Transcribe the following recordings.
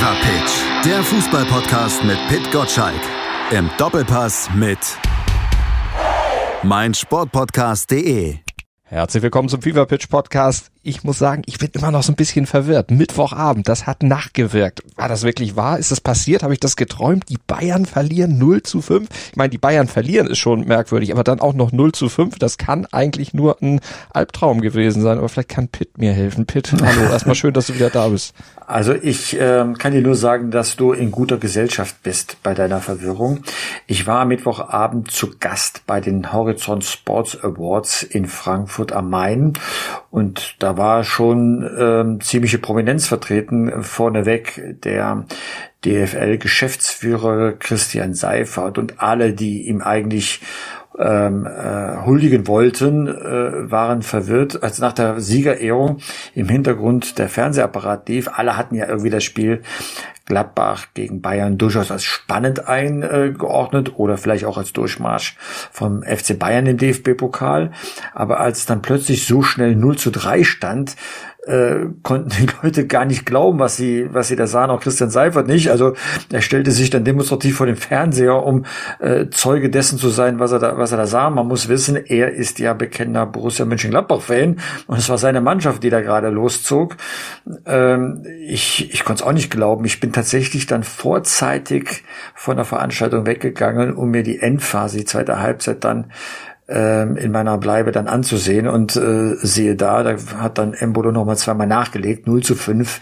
Fever Pitch, der Fußballpodcast mit Pit Gottschalk. Im Doppelpass mit meinsportpodcast.de. Herzlich willkommen zum Fever Pitch Podcast. Ich muss sagen, ich bin immer noch so ein bisschen verwirrt. Mittwochabend, das hat nachgewirkt. War das wirklich wahr? Ist das passiert? Habe ich das geträumt? Die Bayern verlieren 0 zu 5? Ich meine, die Bayern verlieren ist schon merkwürdig, aber dann auch noch 0 zu 5, das kann eigentlich nur ein Albtraum gewesen sein. Aber vielleicht kann Pitt mir helfen. Pitt, hallo, erstmal schön, dass du wieder da bist. Also ich äh, kann dir nur sagen, dass du in guter Gesellschaft bist bei deiner Verwirrung. Ich war am Mittwochabend zu Gast bei den Horizont Sports Awards in Frankfurt am Main und da war schon ähm, ziemliche Prominenz vertreten. Vorneweg der DFL-Geschäftsführer Christian Seifert und alle, die ihm eigentlich ähm, äh, huldigen wollten, äh, waren verwirrt, als nach der Siegerehrung im Hintergrund der Fernsehapparat lief. Alle hatten ja irgendwie das Spiel Gladbach gegen Bayern durchaus als spannend eingeordnet oder vielleicht auch als Durchmarsch vom FC Bayern im DFB-Pokal. Aber als dann plötzlich so schnell 0 zu 3 stand, äh, konnten die Leute gar nicht glauben, was sie, was sie da sahen, auch Christian Seifert nicht. Also er stellte sich dann demonstrativ vor den Fernseher, um äh, Zeuge dessen zu sein, was er da, was er da sah. Man muss wissen, er ist ja bekennender Borussia Mönchengladbach-Fan und es war seine Mannschaft, die da gerade loszog. Ähm, ich ich konnte es auch nicht glauben. Ich bin tatsächlich dann vorzeitig von der Veranstaltung weggegangen, um mir die Endphase, die zweite Halbzeit dann ähm, in meiner Bleibe dann anzusehen und äh, sehe da, da hat dann Embolo nochmal zweimal nachgelegt, 0 zu 5.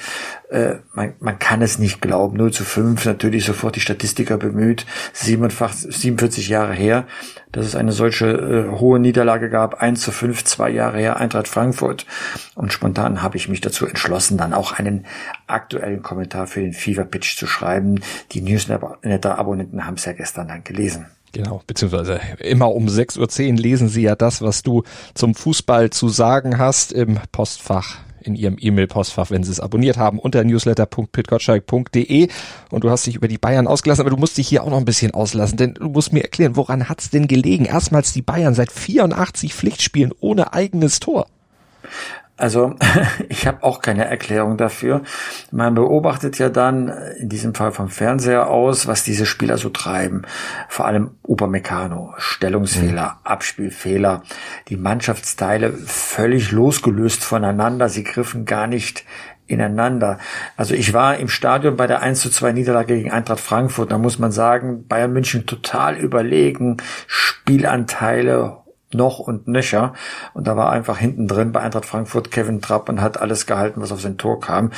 Äh, man, man kann es nicht glauben, 0 zu 5, natürlich sofort die Statistiker bemüht, 47, 47 Jahre her, dass es eine solche äh, hohe Niederlage gab, 1 zu 5, zwei Jahre her, Eintracht Frankfurt. Und spontan habe ich mich dazu entschlossen, dann auch einen aktuellen Kommentar für den Fever Pitch zu schreiben. Die Newsletter-Abonnenten haben es ja gestern dann gelesen. Genau, beziehungsweise immer um 6.10 Uhr lesen Sie ja das, was du zum Fußball zu sagen hast im Postfach in Ihrem E-Mail-Postfach, wenn Sie es abonniert haben, unter newsletter.pitgottschalk.de und du hast dich über die Bayern ausgelassen, aber du musst dich hier auch noch ein bisschen auslassen, denn du musst mir erklären, woran hat's denn gelegen? Erstmals die Bayern seit 84 Pflichtspielen ohne eigenes Tor. Also ich habe auch keine Erklärung dafür. Man beobachtet ja dann in diesem Fall vom Fernseher aus, was diese Spieler so treiben. Vor allem Upamecano, Stellungsfehler, mhm. Abspielfehler, die Mannschaftsteile völlig losgelöst voneinander. Sie griffen gar nicht ineinander. Also ich war im Stadion bei der 1 zu 2 Niederlage gegen Eintracht Frankfurt. Da muss man sagen, Bayern München total überlegen, Spielanteile noch und nöcher. Und da war einfach hinten drin bei Eintracht Frankfurt Kevin Trapp und hat alles gehalten, was auf sein Tor kam.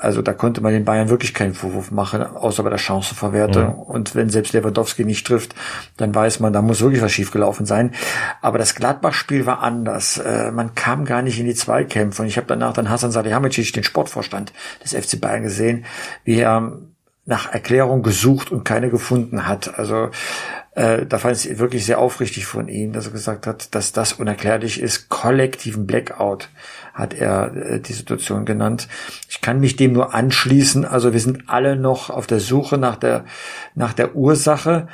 Also da konnte man den Bayern wirklich keinen Vorwurf machen, außer bei der Chancenverwertung. Mhm. Und wenn selbst Lewandowski nicht trifft, dann weiß man, da muss wirklich was schiefgelaufen sein. Aber das Gladbach-Spiel war anders. Äh, man kam gar nicht in die Zweikämpfe. Und ich habe danach dann Hasan Salihamidzic, den Sportvorstand des FC Bayern, gesehen, wie er nach Erklärung gesucht und keine gefunden hat. Also äh, da fand ich es wirklich sehr aufrichtig von ihm, dass er gesagt hat, dass das unerklärlich ist. Kollektiven Blackout hat er äh, die Situation genannt. Ich kann mich dem nur anschließen. Also wir sind alle noch auf der Suche nach der, nach der Ursache.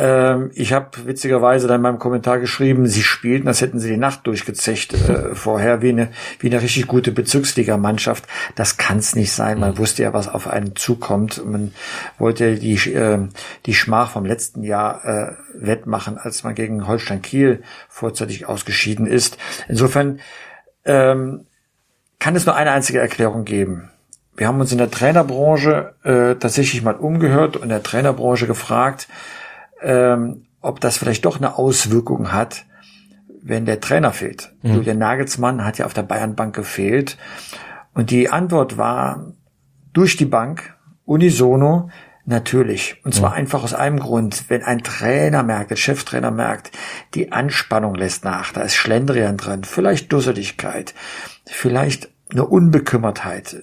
Ähm, ich habe witzigerweise dann in meinem Kommentar geschrieben, sie spielten, als hätten sie die Nacht durchgezecht äh, vorher, wie eine, wie eine richtig gute Bezirksligamannschaft. Das kann es nicht sein. Man wusste ja, was auf einen zukommt. Man wollte die, äh, die Schmach vom letzten Jahr äh, wettmachen, als man gegen Holstein Kiel vorzeitig ausgeschieden ist. Insofern ähm, kann es nur eine einzige Erklärung geben. Wir haben uns in der Trainerbranche äh, tatsächlich mal umgehört und in der Trainerbranche gefragt, ähm, ob das vielleicht doch eine Auswirkung hat, wenn der Trainer fehlt. Mhm. Julian Nagelsmann hat ja auf der Bayernbank gefehlt. Und die Antwort war durch die Bank, unisono, natürlich. Und zwar mhm. einfach aus einem Grund. Wenn ein Trainer merkt, der Cheftrainer merkt, die Anspannung lässt nach, da ist Schlendrian drin, vielleicht Dusseligkeit, vielleicht eine Unbekümmertheit,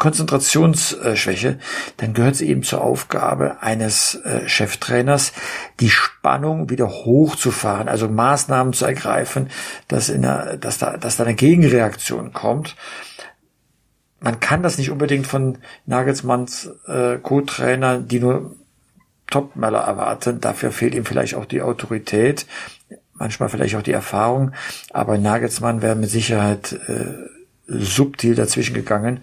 Konzentrationsschwäche, dann gehört es eben zur Aufgabe eines äh, Cheftrainers, die Spannung wieder hochzufahren, also Maßnahmen zu ergreifen, dass, in der, dass, da, dass da eine Gegenreaktion kommt. Man kann das nicht unbedingt von Nagelsmanns äh, Co-Trainer, die nur Topmeller erwarten. Dafür fehlt ihm vielleicht auch die Autorität, manchmal vielleicht auch die Erfahrung. Aber Nagelsmann wäre mit Sicherheit äh, subtil dazwischen gegangen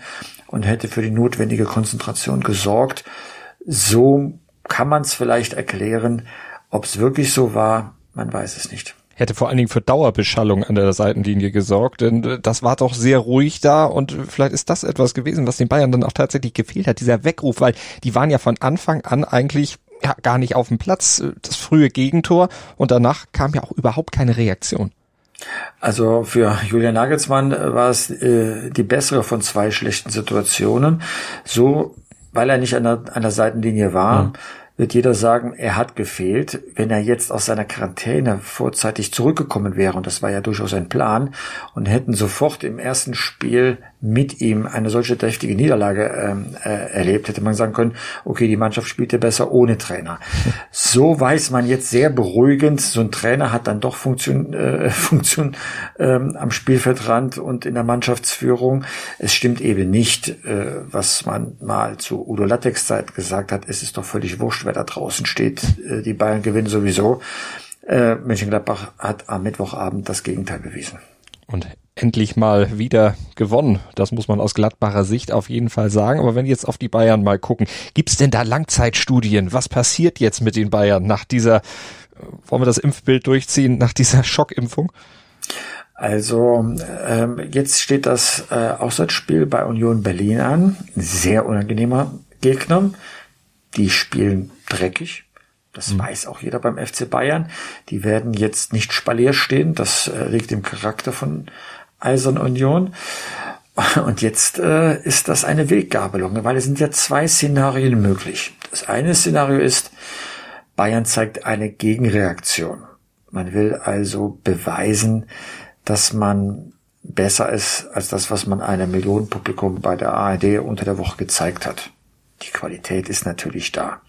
und hätte für die notwendige Konzentration gesorgt. So kann man es vielleicht erklären. Ob es wirklich so war, man weiß es nicht hätte vor allen Dingen für Dauerbeschallung an der Seitenlinie gesorgt, denn äh, das war doch sehr ruhig da und vielleicht ist das etwas gewesen, was den Bayern dann auch tatsächlich gefehlt hat, dieser Weckruf, weil die waren ja von Anfang an eigentlich ja, gar nicht auf dem Platz, äh, das frühe Gegentor und danach kam ja auch überhaupt keine Reaktion. Also für Julian Nagelsmann war es äh, die bessere von zwei schlechten Situationen. So, weil er nicht an der, an der Seitenlinie war, mhm wird jeder sagen, er hat gefehlt. Wenn er jetzt aus seiner Quarantäne vorzeitig zurückgekommen wäre, und das war ja durchaus ein Plan, und hätten sofort im ersten Spiel mit ihm eine solche deftige Niederlage ähm, äh, erlebt, hätte man sagen können, okay, die Mannschaft spielte besser ohne Trainer. So weiß man jetzt sehr beruhigend, so ein Trainer hat dann doch Funktion, äh, Funktion ähm, am Spielfeldrand und in der Mannschaftsführung. Es stimmt eben nicht, äh, was man mal zu Udo Lattex Zeit gesagt hat, es ist doch völlig wurscht, wer da draußen steht. Äh, die Bayern gewinnen sowieso. Äh, Mönchengladbach hat am Mittwochabend das Gegenteil bewiesen. Und endlich mal wieder gewonnen. Das muss man aus Gladbacher Sicht auf jeden Fall sagen. Aber wenn wir jetzt auf die Bayern mal gucken, gibt es denn da Langzeitstudien? Was passiert jetzt mit den Bayern nach dieser, wollen wir das Impfbild durchziehen, nach dieser Schockimpfung? Also ähm, jetzt steht das äh, Auswärtsspiel bei Union Berlin an. Sehr unangenehmer Gegner. Die spielen dreckig. Das mhm. weiß auch jeder beim FC Bayern. Die werden jetzt nicht spalier stehen. Das äh, liegt im Charakter von Eisern Union. Und jetzt äh, ist das eine Weggabelung, weil es sind ja zwei Szenarien möglich. Das eine Szenario ist, Bayern zeigt eine Gegenreaktion. Man will also beweisen, dass man besser ist als das, was man einem Millionenpublikum bei der ARD unter der Woche gezeigt hat. Die Qualität ist natürlich da.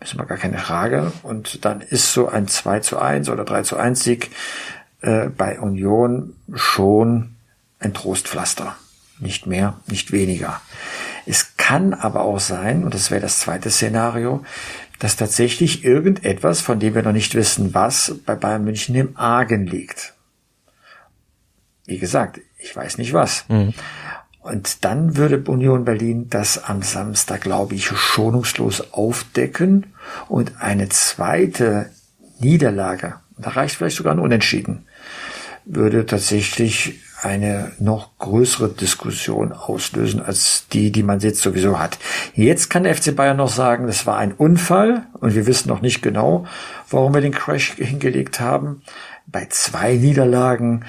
Müssen wir gar keine Frage. Und dann ist so ein 2 zu 1 oder 3 zu 1 Sieg äh, bei Union schon ein Trostpflaster. Nicht mehr, nicht weniger. Es kann aber auch sein, und das wäre das zweite Szenario, dass tatsächlich irgendetwas, von dem wir noch nicht wissen, was bei Bayern München im Argen liegt. Wie gesagt, ich weiß nicht was. Mhm. Und dann würde Union Berlin das am Samstag, glaube ich, schonungslos aufdecken und eine zweite Niederlage, da reicht vielleicht sogar ein Unentschieden, würde tatsächlich eine noch größere Diskussion auslösen als die, die man jetzt sowieso hat. Jetzt kann der FC Bayern noch sagen, das war ein Unfall und wir wissen noch nicht genau, warum wir den Crash hingelegt haben. Bei zwei Niederlagen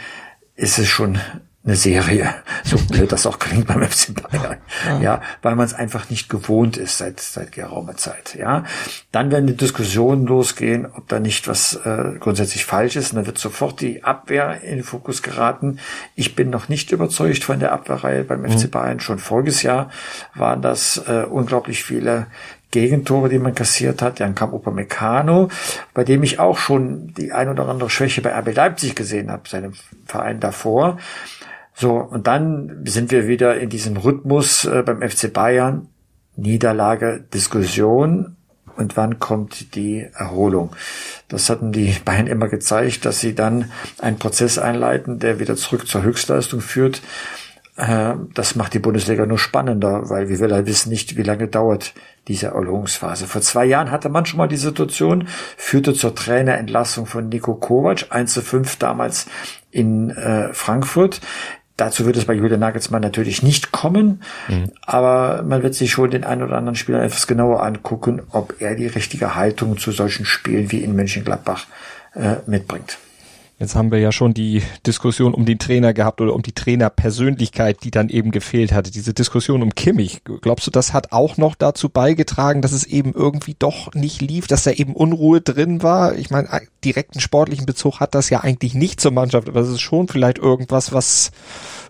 ist es schon eine Serie, so blöd das auch klingt beim FC Bayern, ja, ja weil man es einfach nicht gewohnt ist seit seit geraumer Zeit, ja. Dann werden die Diskussionen losgehen, ob da nicht was äh, grundsätzlich falsch ist, und dann wird sofort die Abwehr in den Fokus geraten. Ich bin noch nicht überzeugt von der Abwehrreihe beim mhm. FC Bayern. Schon voriges Jahr waren das äh, unglaublich viele Gegentore, die man kassiert hat. Dann kam Upamecano, bei dem ich auch schon die ein oder andere Schwäche bei RB Leipzig gesehen habe, seinem Verein davor. So, und dann sind wir wieder in diesem Rhythmus äh, beim FC Bayern. Niederlage, Diskussion und wann kommt die Erholung. Das hatten die Bayern immer gezeigt, dass sie dann einen Prozess einleiten, der wieder zurück zur Höchstleistung führt. Äh, das macht die Bundesliga nur spannender, weil wir will wissen nicht, wie lange dauert diese Erholungsphase. Vor zwei Jahren hatte man schon mal die Situation, führte zur Trainerentlassung von Nico Kovac, 1 zu 5 damals in äh, Frankfurt. Dazu wird es bei Julian Nagelsmann natürlich nicht kommen, mhm. aber man wird sich schon den einen oder anderen Spieler etwas genauer angucken, ob er die richtige Haltung zu solchen Spielen wie in Mönchengladbach äh, mitbringt. Jetzt haben wir ja schon die Diskussion um den Trainer gehabt oder um die Trainerpersönlichkeit, die dann eben gefehlt hatte. Diese Diskussion um Kimmich. Glaubst du, das hat auch noch dazu beigetragen, dass es eben irgendwie doch nicht lief, dass da eben Unruhe drin war? Ich meine, direkten sportlichen Bezug hat das ja eigentlich nicht zur Mannschaft, aber es ist schon vielleicht irgendwas, was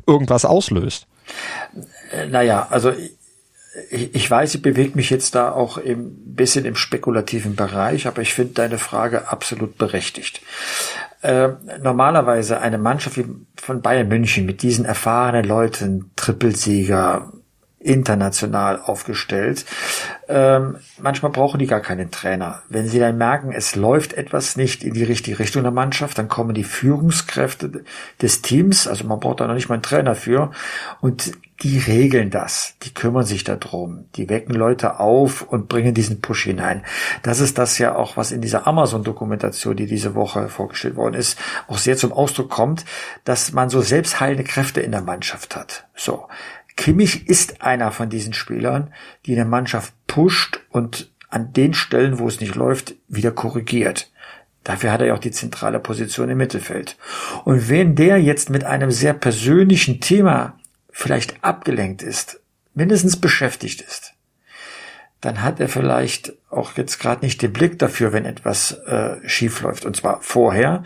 irgendwas auslöst. Äh, naja, also ich, ich weiß, ich bewege mich jetzt da auch ein bisschen im spekulativen Bereich, aber ich finde deine Frage absolut berechtigt. Äh, normalerweise eine Mannschaft wie von Bayern München mit diesen erfahrenen Leuten, Trippelsieger, international aufgestellt, ähm, manchmal brauchen die gar keinen Trainer. Wenn sie dann merken, es läuft etwas nicht in die richtige Richtung der Mannschaft, dann kommen die Führungskräfte des Teams, also man braucht da noch nicht mal einen Trainer für, und die regeln das, die kümmern sich darum, die wecken Leute auf und bringen diesen Push hinein. Das ist das ja auch, was in dieser Amazon-Dokumentation, die diese Woche vorgestellt worden ist, auch sehr zum Ausdruck kommt, dass man so selbstheilende Kräfte in der Mannschaft hat. So. Kimmich ist einer von diesen Spielern, die eine Mannschaft pusht und an den Stellen, wo es nicht läuft, wieder korrigiert. Dafür hat er ja auch die zentrale Position im Mittelfeld. Und wenn der jetzt mit einem sehr persönlichen Thema vielleicht abgelenkt ist, mindestens beschäftigt ist, dann hat er vielleicht auch jetzt gerade nicht den Blick dafür, wenn etwas äh, schief läuft. Und zwar vorher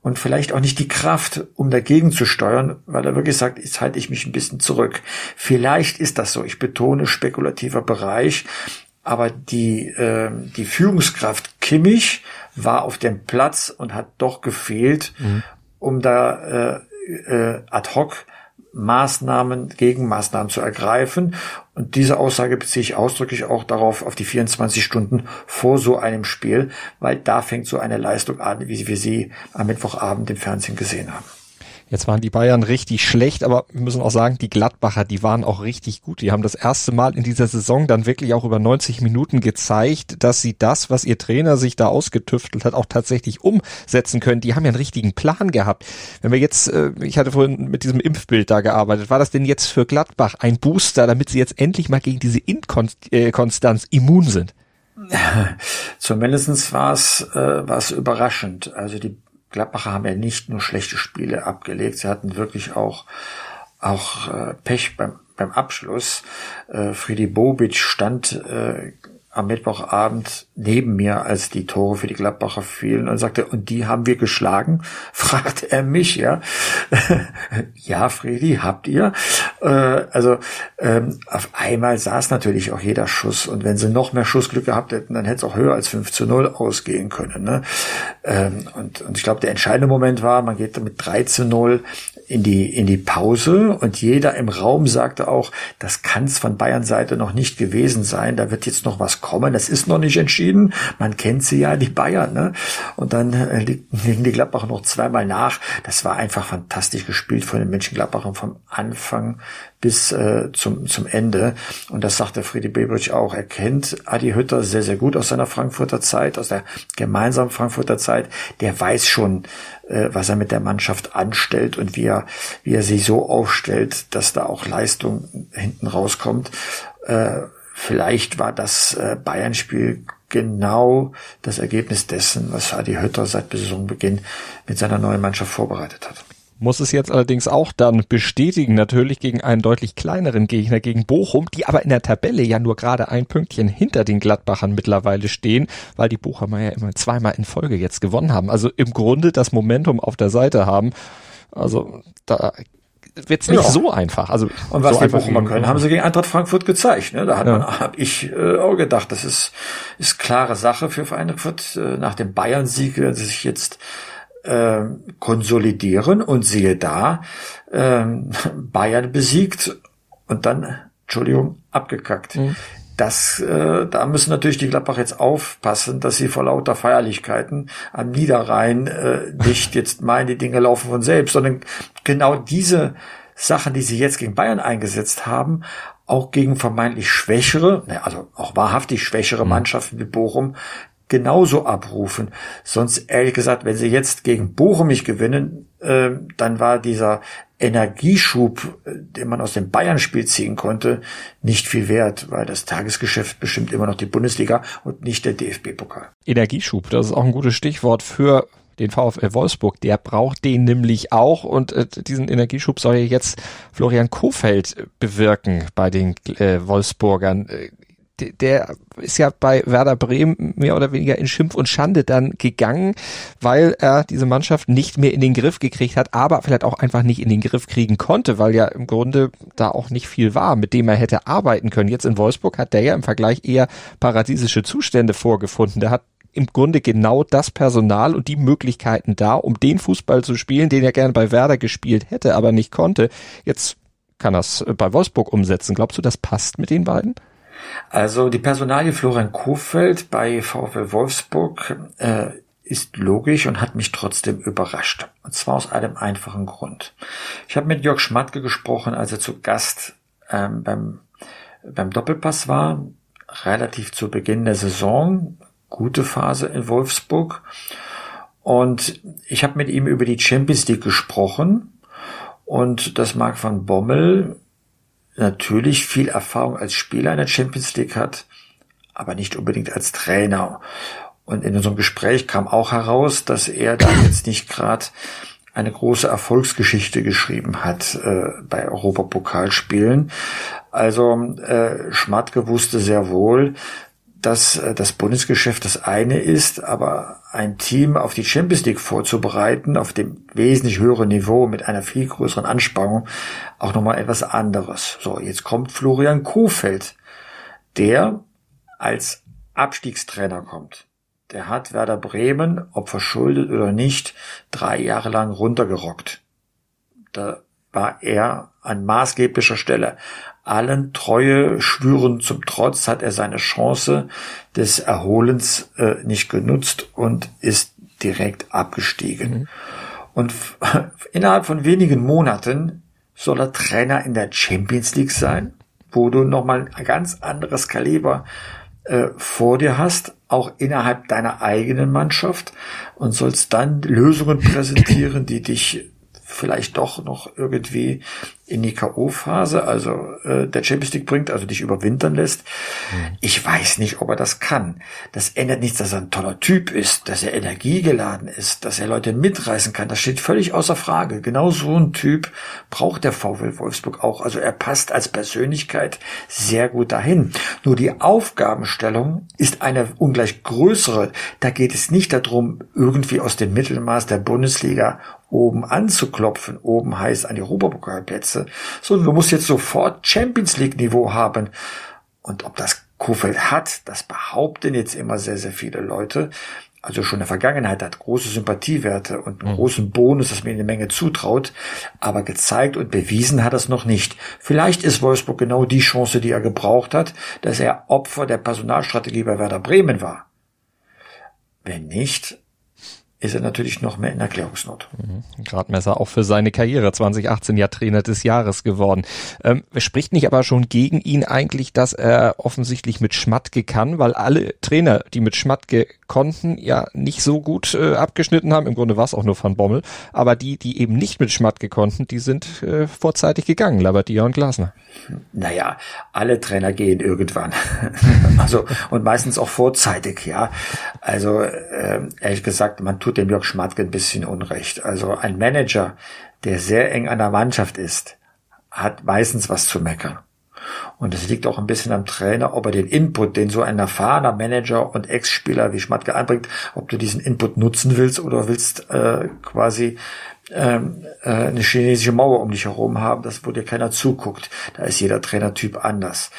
und vielleicht auch nicht die Kraft, um dagegen zu steuern, weil er wirklich sagt, jetzt halte ich mich ein bisschen zurück. Vielleicht ist das so. Ich betone spekulativer Bereich. Aber die, äh, die Führungskraft Kimmich war auf dem Platz und hat doch gefehlt, mhm. um da äh, äh, ad hoc Maßnahmen, Gegenmaßnahmen zu ergreifen. Und diese Aussage beziehe ich ausdrücklich auch darauf, auf die 24 Stunden vor so einem Spiel, weil da fängt so eine Leistung an, wie wir sie am Mittwochabend im Fernsehen gesehen haben. Jetzt waren die Bayern richtig schlecht, aber wir müssen auch sagen, die Gladbacher, die waren auch richtig gut. Die haben das erste Mal in dieser Saison dann wirklich auch über 90 Minuten gezeigt, dass sie das, was ihr Trainer sich da ausgetüftelt hat, auch tatsächlich umsetzen können. Die haben ja einen richtigen Plan gehabt. Wenn wir jetzt, äh, ich hatte vorhin mit diesem Impfbild da gearbeitet, war das denn jetzt für Gladbach ein Booster, damit sie jetzt endlich mal gegen diese Inkonstanz immun sind? Zumindestens war es äh, war es überraschend. Also die Gladbacher haben ja nicht nur schlechte Spiele abgelegt, sie hatten wirklich auch auch äh, Pech beim beim Abschluss. Äh, Friedi Bobic stand äh, am Mittwochabend neben mir, als die Tore für die Gladbacher fielen und sagte, und die haben wir geschlagen? fragte er mich, ja. ja, Fredi, habt ihr? Äh, also ähm, auf einmal saß natürlich auch jeder Schuss und wenn sie noch mehr Schussglück gehabt hätten, dann hätte es auch höher als 5 zu 0 ausgehen können. Ne? Ähm, und, und ich glaube, der entscheidende Moment war, man geht mit 3 zu 0 in die, in die Pause und jeder im Raum sagte auch, das kann es von Bayern Seite noch nicht gewesen sein, da wird jetzt noch was kommen, das ist noch nicht entschieden, man kennt sie ja, die Bayern, ne? Und dann äh, liegen die Gladbacher noch zweimal nach, das war einfach fantastisch gespielt von den Mönchengladbachern vom Anfang bis äh, zum, zum Ende. Und das sagte Friedi Bebrich auch. Er kennt Adi Hütter sehr, sehr gut aus seiner Frankfurter Zeit, aus der gemeinsamen Frankfurter Zeit. Der weiß schon, äh, was er mit der Mannschaft anstellt und wie er, wie er sie so aufstellt, dass da auch Leistung hinten rauskommt. Äh, vielleicht war das äh, Bayern-Spiel genau das Ergebnis dessen, was Adi Hütter seit Saisonbeginn mit seiner neuen Mannschaft vorbereitet hat muss es jetzt allerdings auch dann bestätigen, natürlich gegen einen deutlich kleineren Gegner, gegen Bochum, die aber in der Tabelle ja nur gerade ein Pünktchen hinter den Gladbachern mittlerweile stehen, weil die Bochumer ja immer zweimal in Folge jetzt gewonnen haben. Also im Grunde das Momentum auf der Seite haben. Also da wird's nicht ja. so einfach. Also und was so die Bochumer können, haben sie gegen Eintracht Frankfurt gezeigt. Ne? Da hat ja. man, habe ich äh, auch gedacht, das ist ist klare Sache für Frankfurt äh, nach dem Bayern-Sieg, wenn sie sich jetzt äh, konsolidieren und siehe da, äh, Bayern besiegt und dann, Entschuldigung, abgekackt. Mhm. Das, äh, da müssen natürlich die Gladbach jetzt aufpassen, dass sie vor lauter Feierlichkeiten am Niederrhein äh, nicht jetzt meinen, die Dinge laufen von selbst, sondern genau diese Sachen, die sie jetzt gegen Bayern eingesetzt haben, auch gegen vermeintlich schwächere, also auch wahrhaftig schwächere mhm. Mannschaften wie Bochum, genauso abrufen. Sonst ehrlich gesagt, wenn sie jetzt gegen Bochum nicht gewinnen, äh, dann war dieser Energieschub, äh, den man aus dem Bayern-Spiel ziehen konnte, nicht viel wert, weil das Tagesgeschäft bestimmt immer noch die Bundesliga und nicht der DFB-Pokal. Energieschub, das ist auch ein gutes Stichwort für den VfL Wolfsburg, der braucht den nämlich auch und äh, diesen Energieschub soll jetzt Florian Kofeld bewirken bei den äh, Wolfsburgern. Äh, der ist ja bei Werder Bremen mehr oder weniger in Schimpf und Schande dann gegangen, weil er diese Mannschaft nicht mehr in den Griff gekriegt hat, aber vielleicht auch einfach nicht in den Griff kriegen konnte, weil ja im Grunde da auch nicht viel war, mit dem er hätte arbeiten können. Jetzt in Wolfsburg hat der ja im Vergleich eher paradiesische Zustände vorgefunden. Der hat im Grunde genau das Personal und die Möglichkeiten da, um den Fußball zu spielen, den er gerne bei Werder gespielt hätte, aber nicht konnte. Jetzt kann er es bei Wolfsburg umsetzen. Glaubst du, das passt mit den beiden? Also die Personalie Florian Kofeld bei VfL Wolfsburg äh, ist logisch und hat mich trotzdem überrascht. Und zwar aus einem einfachen Grund. Ich habe mit Jörg Schmatke gesprochen, als er zu Gast ähm, beim, beim Doppelpass war, relativ zu Beginn der Saison, gute Phase in Wolfsburg. Und ich habe mit ihm über die Champions League gesprochen und dass Marc van Bommel natürlich viel Erfahrung als Spieler in der Champions League hat, aber nicht unbedingt als Trainer. Und in unserem Gespräch kam auch heraus, dass er da jetzt nicht gerade eine große Erfolgsgeschichte geschrieben hat äh, bei Europapokalspielen. Also äh, Schmatke wusste sehr wohl, dass äh, das Bundesgeschäft das eine ist, aber ein Team auf die Champions League vorzubereiten, auf dem wesentlich höheren Niveau mit einer viel größeren Anspannung, auch nochmal etwas anderes. So, jetzt kommt Florian Kofeld, der als Abstiegstrainer kommt. Der hat Werder Bremen, ob verschuldet oder nicht, drei Jahre lang runtergerockt. Da war er an maßgeblicher Stelle. Allen Treue schwüren zum Trotz hat er seine Chance des Erholens äh, nicht genutzt und ist direkt abgestiegen. Mhm. Und innerhalb von wenigen Monaten soll er Trainer in der Champions League sein, wo du nochmal ein ganz anderes Kaliber äh, vor dir hast, auch innerhalb deiner eigenen Mannschaft und sollst dann Lösungen präsentieren, die dich vielleicht doch noch irgendwie in die K.O.-Phase, also äh, der Champions League bringt, also dich überwintern lässt. Mhm. Ich weiß nicht, ob er das kann. Das ändert nichts, dass er ein toller Typ ist, dass er energiegeladen ist, dass er Leute mitreißen kann. Das steht völlig außer Frage. Genau so ein Typ braucht der VfL Wolfsburg auch. Also er passt als Persönlichkeit sehr gut dahin. Nur die Aufgabenstellung ist eine ungleich größere. Da geht es nicht darum, irgendwie aus dem Mittelmaß der Bundesliga oben anzuklopfen. Oben heißt an die Europapokalplätze, sondern du musst jetzt sofort Champions League Niveau haben. Und ob das Kofeld hat, das behaupten jetzt immer sehr, sehr viele Leute. Also schon in der Vergangenheit hat große Sympathiewerte und einen mhm. großen Bonus, das mir eine Menge zutraut. Aber gezeigt und bewiesen hat es noch nicht. Vielleicht ist Wolfsburg genau die Chance, die er gebraucht hat, dass er Opfer der Personalstrategie bei Werder Bremen war. Wenn nicht, ist er natürlich noch mehr in Erklärungsnot. Mhm. Gradmesser auch für seine Karriere, 2018 ja Trainer des Jahres geworden. Ähm, spricht nicht aber schon gegen ihn eigentlich, dass er offensichtlich mit Schmatke kann, weil alle Trainer, die mit Schmatke konnten, ja nicht so gut äh, abgeschnitten haben. Im Grunde war es auch nur Van Bommel. Aber die, die eben nicht mit Schmatke konnten, die sind äh, vorzeitig gegangen, Labadia und Glasner. Naja, alle Trainer gehen irgendwann. also, und meistens auch vorzeitig, ja. Also, äh, ehrlich gesagt, man tut tut dem Jörg Schmatke ein bisschen Unrecht. Also ein Manager, der sehr eng an der Mannschaft ist, hat meistens was zu meckern. Und es liegt auch ein bisschen am Trainer, ob er den Input, den so ein erfahrener Manager und Ex-Spieler wie Schmatke einbringt, ob du diesen Input nutzen willst oder willst äh, quasi ähm, äh, eine chinesische Mauer um dich herum haben, das wo dir keiner zuguckt. Da ist jeder Trainertyp anders.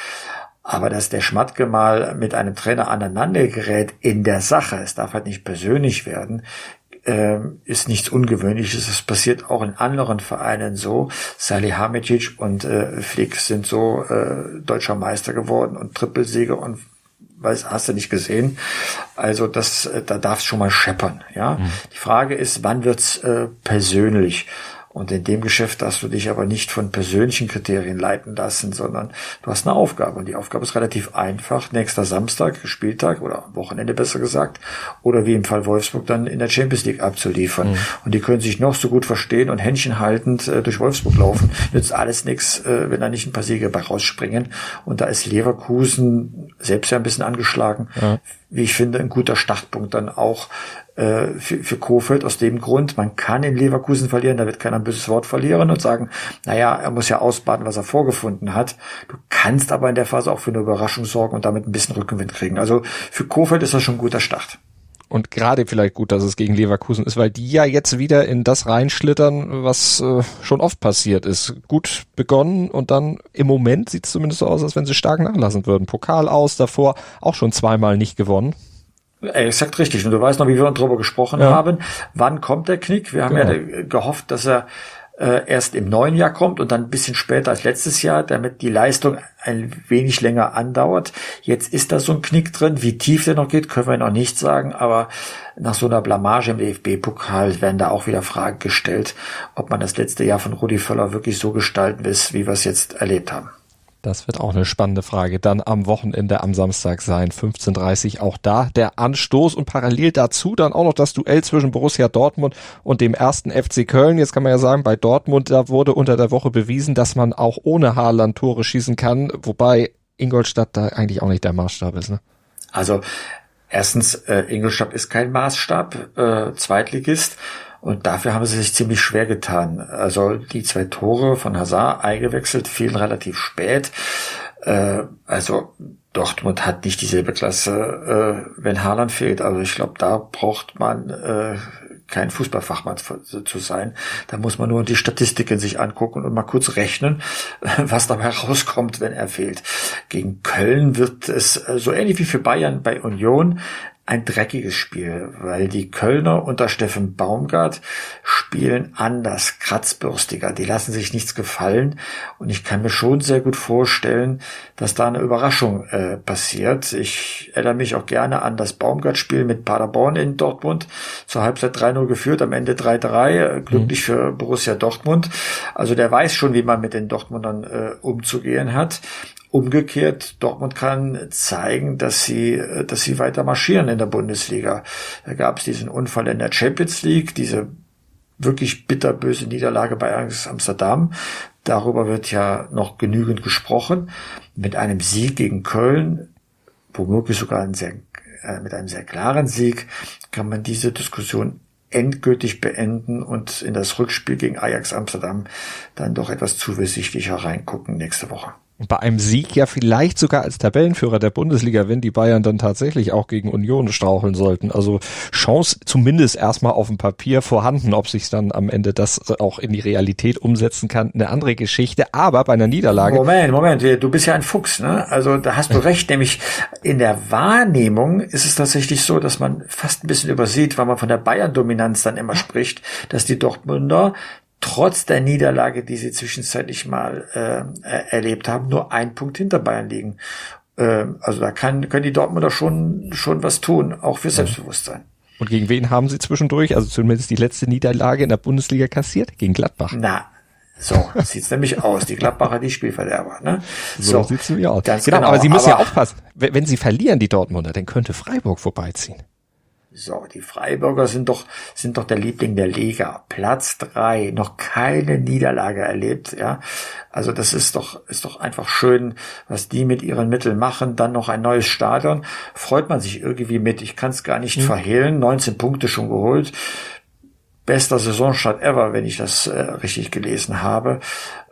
Aber dass der Schmatke mal mit einem Trainer aneinander gerät in der Sache, es darf halt nicht persönlich werden, äh, ist nichts Ungewöhnliches. Es passiert auch in anderen Vereinen so. Salihamidzic und äh, Flick sind so äh, deutscher Meister geworden und Trippelsieger und weiß, hast du nicht gesehen. Also das, äh, da darf es schon mal scheppern. Ja, mhm. die Frage ist, wann wird's äh, persönlich? Und in dem Geschäft darfst du dich aber nicht von persönlichen Kriterien leiten lassen, sondern du hast eine Aufgabe. Und die Aufgabe ist relativ einfach. Nächster Samstag, Spieltag oder Wochenende besser gesagt, oder wie im Fall Wolfsburg dann in der Champions League abzuliefern. Mhm. Und die können sich noch so gut verstehen und händchenhaltend äh, durch Wolfsburg laufen. Nützt alles nichts, äh, wenn da nicht ein paar Siege bei rausspringen. Und da ist Leverkusen selbst ja ein bisschen angeschlagen. Ja. Wie ich finde, ein guter Startpunkt dann auch äh, für, für Kofeld aus dem Grund, man kann in Leverkusen verlieren, da wird keiner ein böses Wort verlieren und sagen, naja, er muss ja ausbaden, was er vorgefunden hat. Du kannst aber in der Phase auch für eine Überraschung sorgen und damit ein bisschen Rückenwind kriegen. Also für Kofeld ist das schon ein guter Start. Und gerade vielleicht gut, dass es gegen Leverkusen ist, weil die ja jetzt wieder in das reinschlittern, was äh, schon oft passiert ist. Gut begonnen und dann im Moment sieht es zumindest so aus, als wenn sie stark nachlassen würden. Pokal aus, davor auch schon zweimal nicht gewonnen. Exakt richtig. Und du weißt noch, wie wir darüber gesprochen ja. haben. Wann kommt der Knick? Wir haben genau. ja gehofft, dass er äh, erst im neuen Jahr kommt und dann ein bisschen später als letztes Jahr, damit die Leistung ein wenig länger andauert. Jetzt ist da so ein Knick drin. Wie tief der noch geht, können wir noch nicht sagen, aber nach so einer Blamage im DFB-Pokal werden da auch wieder Fragen gestellt, ob man das letzte Jahr von Rudi Völler wirklich so gestalten will, wie wir es jetzt erlebt haben. Das wird auch eine spannende Frage. Dann am Wochenende am Samstag sein, 15.30 auch da der Anstoß und parallel dazu dann auch noch das Duell zwischen Borussia Dortmund und dem ersten FC Köln. Jetzt kann man ja sagen, bei Dortmund, da wurde unter der Woche bewiesen, dass man auch ohne Haaland Tore schießen kann, wobei Ingolstadt da eigentlich auch nicht der Maßstab ist. Ne? Also erstens, äh, Ingolstadt ist kein Maßstab, äh, Zweitligist. Und dafür haben sie sich ziemlich schwer getan. Also die zwei Tore von Hazard eingewechselt fielen relativ spät. Äh, also Dortmund hat nicht dieselbe Klasse, äh, wenn Haaland fehlt. Also ich glaube, da braucht man äh, kein Fußballfachmann zu sein. Da muss man nur die Statistiken sich angucken und mal kurz rechnen, was dabei rauskommt, wenn er fehlt. Gegen Köln wird es so ähnlich wie für Bayern bei Union ein dreckiges Spiel, weil die Kölner unter Steffen Baumgart spielen anders, kratzbürstiger. Die lassen sich nichts gefallen und ich kann mir schon sehr gut vorstellen, dass da eine Überraschung äh, passiert. Ich erinnere mich auch gerne an das Baumgart-Spiel mit Paderborn in Dortmund. Zur Halbzeit 3-0 geführt, am Ende 3-3. Äh, glücklich mhm. für Borussia Dortmund. Also der weiß schon, wie man mit den Dortmundern äh, umzugehen hat. Umgekehrt, Dortmund kann zeigen, dass sie, dass sie weiter marschieren in der Bundesliga. Da gab es diesen Unfall in der Champions League, diese wirklich bitterböse Niederlage bei Ajax Amsterdam. Darüber wird ja noch genügend gesprochen. Mit einem Sieg gegen Köln, womöglich sogar ein sehr, äh, mit einem sehr klaren Sieg, kann man diese Diskussion endgültig beenden und in das Rückspiel gegen Ajax Amsterdam dann doch etwas zuversichtlicher reingucken nächste Woche. Bei einem Sieg ja vielleicht sogar als Tabellenführer der Bundesliga, wenn die Bayern dann tatsächlich auch gegen Union straucheln sollten. Also Chance zumindest erstmal auf dem Papier vorhanden, ob sich dann am Ende das auch in die Realität umsetzen kann, eine andere Geschichte. Aber bei einer Niederlage. Moment, Moment, du bist ja ein Fuchs, ne? Also da hast du recht, nämlich in der Wahrnehmung ist es tatsächlich so, dass man fast ein bisschen übersieht, weil man von der Bayern-Dominanz dann immer spricht, dass die Dortmunder trotz der Niederlage, die sie zwischenzeitlich mal äh, erlebt haben, nur ein Punkt hinter Bayern liegen. Äh, also da kann, können die Dortmunder schon, schon was tun, auch für Selbstbewusstsein. Und gegen wen haben sie zwischendurch, also zumindest die letzte Niederlage in der Bundesliga kassiert? Gegen Gladbach. Na, so sieht's nämlich aus. Die Gladbacher, die Spielverderber. Ne? So, so sieht's nämlich aus. Ganz genau, genau, aber sie müssen aber, ja aufpassen. Wenn sie verlieren, die Dortmunder, dann könnte Freiburg vorbeiziehen. So, die Freiburger sind doch, sind doch der Liebling der Liga. Platz drei, noch keine Niederlage erlebt, ja. Also das ist doch, ist doch einfach schön, was die mit ihren Mitteln machen. Dann noch ein neues Stadion. Freut man sich irgendwie mit. Ich kann es gar nicht mhm. verhehlen. 19 Punkte schon geholt. Bester Saisonstart ever, wenn ich das äh, richtig gelesen habe.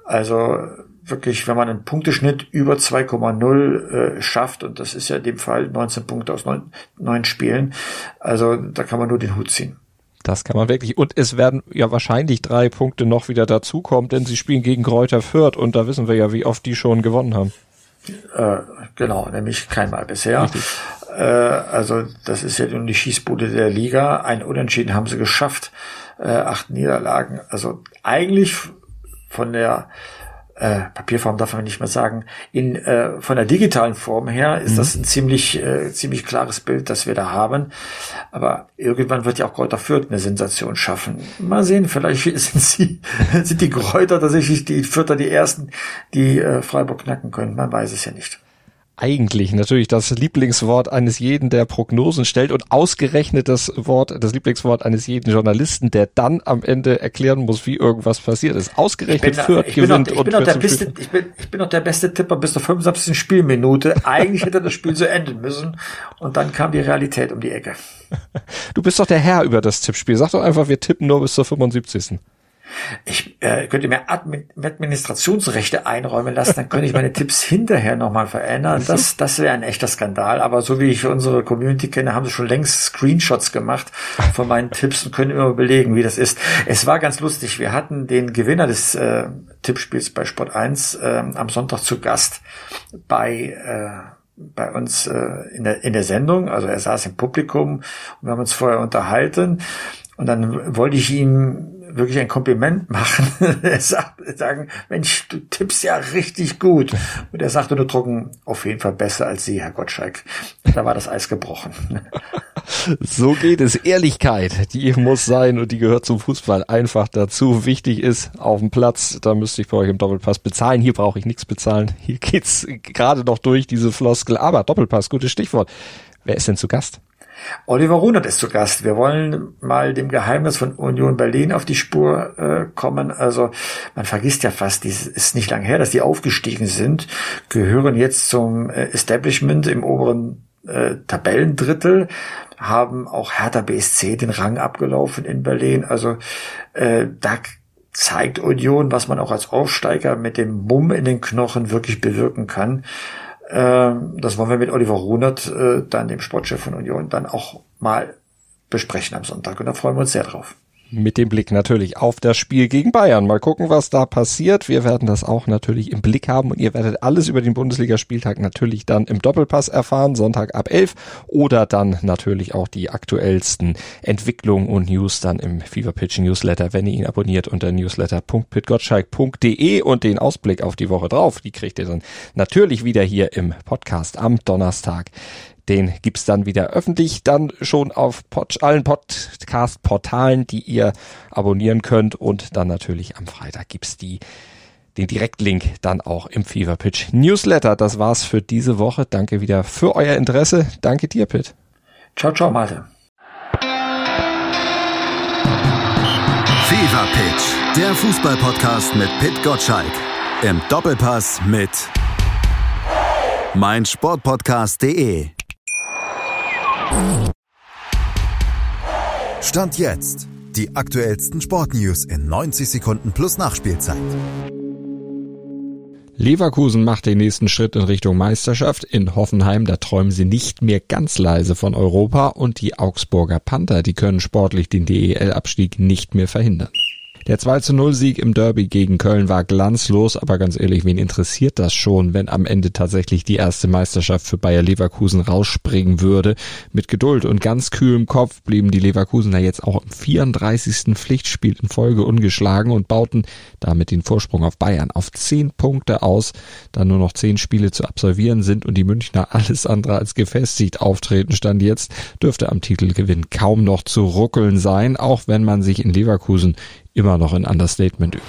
Also wirklich, wenn man einen Punkteschnitt über 2,0 äh, schafft, und das ist ja in dem Fall 19 Punkte aus neun, neun Spielen, also da kann man nur den Hut ziehen. Das kann man wirklich. Und es werden ja wahrscheinlich drei Punkte noch wieder dazukommen, denn sie spielen gegen Kräuter Fürth und da wissen wir ja, wie oft die schon gewonnen haben. Äh, genau, nämlich keinmal bisher. Äh, also das ist ja nun die Schießbude der Liga. Ein Unentschieden haben sie geschafft, äh, acht Niederlagen. Also eigentlich von der äh, Papierform darf man nicht mehr sagen, in, äh, von der digitalen Form her ist mhm. das ein ziemlich, äh, ziemlich klares Bild, das wir da haben. Aber irgendwann wird ja auch Kräuter Fürth eine Sensation schaffen. Mal sehen, vielleicht sind sie, sind die Kräuter tatsächlich die Fürther die ersten, die äh, Freiburg knacken können. Man weiß es ja nicht eigentlich natürlich das Lieblingswort eines jeden, der Prognosen stellt und ausgerechnet das Wort, das Lieblingswort eines jeden Journalisten, der dann am Ende erklären muss, wie irgendwas passiert ist. Ausgerechnet Fürth gewinnt ich bin und der beste, ich bin, ich bin noch der beste Tipper bis zur 75. Spielminute. Eigentlich hätte das Spiel so enden müssen und dann kam die Realität um die Ecke. Du bist doch der Herr über das Tippspiel. Sag doch einfach, wir tippen nur bis zur 75. Ich äh, könnte mir Admin Administrationsrechte einräumen lassen, dann könnte ich meine Tipps hinterher nochmal verändern. Das, das wäre ein echter Skandal. Aber so wie ich unsere Community kenne, haben sie schon längst Screenshots gemacht von meinen Tipps und können immer belegen, wie das ist. Es war ganz lustig. Wir hatten den Gewinner des äh, Tippspiels bei Sport 1 äh, am Sonntag zu Gast bei äh, bei uns äh, in, der, in der Sendung. Also er saß im Publikum und wir haben uns vorher unterhalten. Und dann wollte ich ihm wirklich ein Kompliment machen. er sagt, sagen, Mensch, du tippst ja richtig gut. Und er sagte nur trocken, auf jeden Fall besser als Sie, Herr Gottschalk. Da war das Eis gebrochen. so geht es. Ehrlichkeit, die muss sein und die gehört zum Fußball einfach dazu. Wichtig ist auf dem Platz, da müsste ich bei euch im Doppelpass bezahlen. Hier brauche ich nichts bezahlen. Hier geht's gerade noch durch diese Floskel. Aber Doppelpass, gutes Stichwort. Wer ist denn zu Gast? Oliver Runert ist zu Gast. Wir wollen mal dem Geheimnis von Union Berlin auf die Spur äh, kommen. Also man vergisst ja fast, es ist nicht lange her, dass die aufgestiegen sind, gehören jetzt zum äh, Establishment im oberen äh, Tabellendrittel, haben auch Hertha BSC den Rang abgelaufen in Berlin. Also äh, da zeigt Union, was man auch als Aufsteiger mit dem Mumm in den Knochen wirklich bewirken kann. Ähm, das wollen wir mit Oliver Runert, äh, dann dem Sportchef von Union, dann auch mal besprechen am Sonntag. Und da freuen wir uns sehr drauf mit dem Blick natürlich auf das Spiel gegen Bayern. Mal gucken, was da passiert. Wir werden das auch natürlich im Blick haben und ihr werdet alles über den Bundesligaspieltag natürlich dann im Doppelpass erfahren, Sonntag ab 11 oder dann natürlich auch die aktuellsten Entwicklungen und News dann im Fever Pitch Newsletter, wenn ihr ihn abonniert unter newsletter.pitgottschalk.de und den Ausblick auf die Woche drauf, die kriegt ihr dann natürlich wieder hier im Podcast am Donnerstag. Den gibt's dann wieder öffentlich, dann schon auf Pod allen Podcast-Portalen, die ihr abonnieren könnt. Und dann natürlich am Freitag gibt's die den Direktlink dann auch im Fever Pitch Newsletter. Das war's für diese Woche. Danke wieder für euer Interesse. Danke dir, Pitt. Ciao, ciao, Malte. Fever Pitch, der Fußballpodcast mit Pitt Gottschalk. Im Doppelpass mit meinsportpodcast.de. Stand jetzt. Die aktuellsten Sportnews in 90 Sekunden plus Nachspielzeit. Leverkusen macht den nächsten Schritt in Richtung Meisterschaft. In Hoffenheim, da träumen sie nicht mehr ganz leise von Europa und die Augsburger Panther, die können sportlich den DEL-Abstieg nicht mehr verhindern. Der 2 zu 0 Sieg im Derby gegen Köln war glanzlos, aber ganz ehrlich, wen interessiert das schon, wenn am Ende tatsächlich die erste Meisterschaft für Bayer Leverkusen rausspringen würde? Mit Geduld und ganz kühlem Kopf blieben die Leverkusener jetzt auch im 34. Pflichtspiel in Folge ungeschlagen und bauten damit den Vorsprung auf Bayern auf 10 Punkte aus, da nur noch 10 Spiele zu absolvieren sind und die Münchner alles andere als gefestigt auftreten stand jetzt, dürfte am Titelgewinn kaum noch zu ruckeln sein, auch wenn man sich in Leverkusen immer noch ein Understatement übt.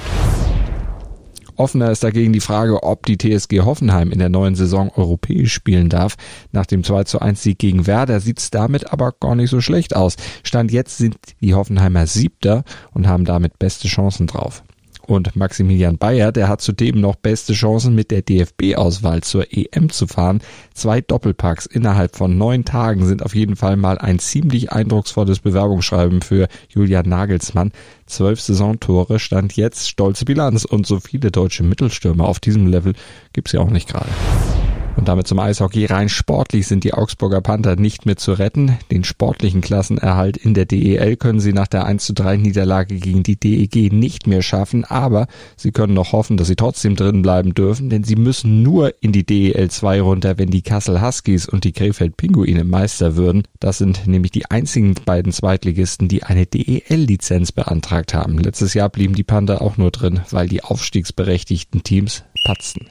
Offener ist dagegen die Frage, ob die TSG Hoffenheim in der neuen Saison europäisch spielen darf. Nach dem 2 zu 1 Sieg gegen Werder sieht's damit aber gar nicht so schlecht aus. Stand jetzt sind die Hoffenheimer Siebter und haben damit beste Chancen drauf. Und Maximilian Bayer, der hat zudem noch beste Chancen mit der DFB-Auswahl zur EM zu fahren. Zwei Doppelpacks innerhalb von neun Tagen sind auf jeden Fall mal ein ziemlich eindrucksvolles Bewerbungsschreiben für Julian Nagelsmann. Zwölf Saisontore stand jetzt stolze Bilanz und so viele deutsche Mittelstürmer auf diesem Level gibt's ja auch nicht gerade. Und damit zum Eishockey. Rein sportlich sind die Augsburger Panther nicht mehr zu retten. Den sportlichen Klassenerhalt in der DEL können sie nach der 1 zu 3 Niederlage gegen die DEG nicht mehr schaffen, aber sie können noch hoffen, dass sie trotzdem drin bleiben dürfen, denn sie müssen nur in die DEL 2 runter, wenn die Kassel Huskies und die Krefeld Pinguine Meister würden. Das sind nämlich die einzigen beiden Zweitligisten, die eine DEL-Lizenz beantragt haben. Letztes Jahr blieben die Panther auch nur drin, weil die aufstiegsberechtigten Teams patzten.